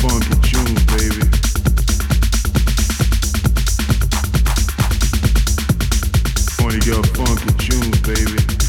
funky tunes, baby.